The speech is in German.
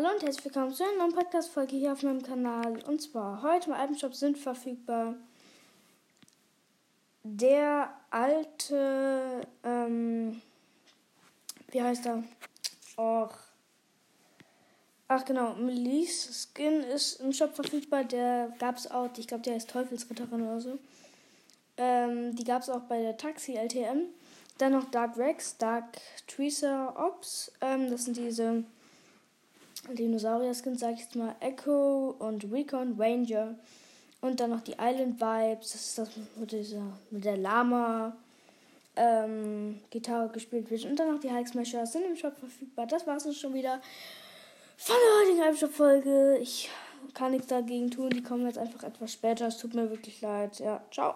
Hallo und herzlich willkommen zu einer neuen Podcast-Folge hier auf meinem Kanal. Und zwar, heute im Alpenshop sind verfügbar der alte, ähm, wie heißt er? Och. Ach genau, Melisse Skin ist im Shop verfügbar. Der gab es auch, ich glaube, der heißt Teufelsritterin oder so. Ähm, die gab es auch bei der Taxi LTM. Dann noch Dark Rex, Dark Tricer Ops. Ähm, das sind diese Dinosaurier-Skins, sag ich jetzt mal. Echo und Recon Ranger. Und dann noch die Island Vibes. Das ist das mit, dieser, mit der Lama. Ähm, Gitarre gespielt wird. Und dann noch die Hulk Smasher sind im Shop verfügbar. Das war es schon wieder von der heutigen Halbstop-Folge. Ich kann nichts dagegen tun. Die kommen jetzt einfach etwas später. Es tut mir wirklich leid. Ja, ciao.